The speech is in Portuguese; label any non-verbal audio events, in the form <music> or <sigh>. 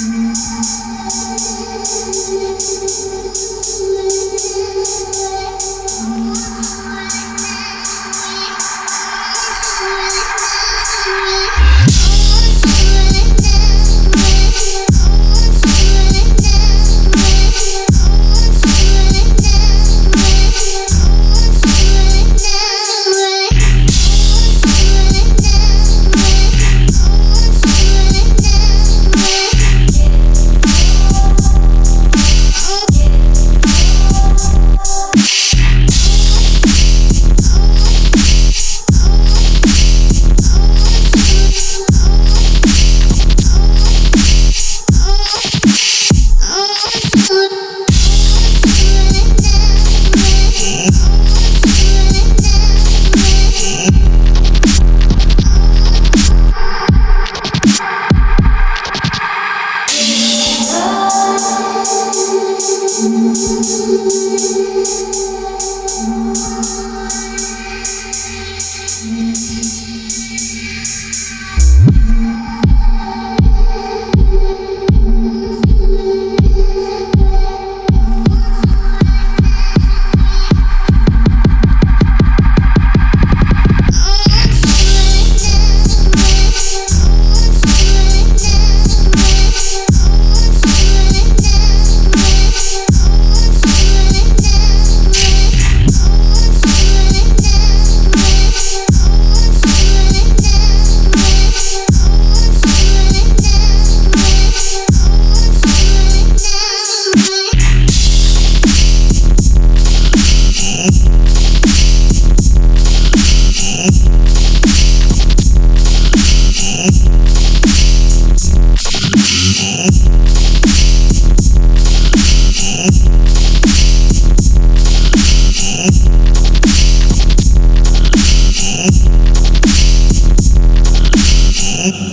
Música Mm-hmm. <laughs>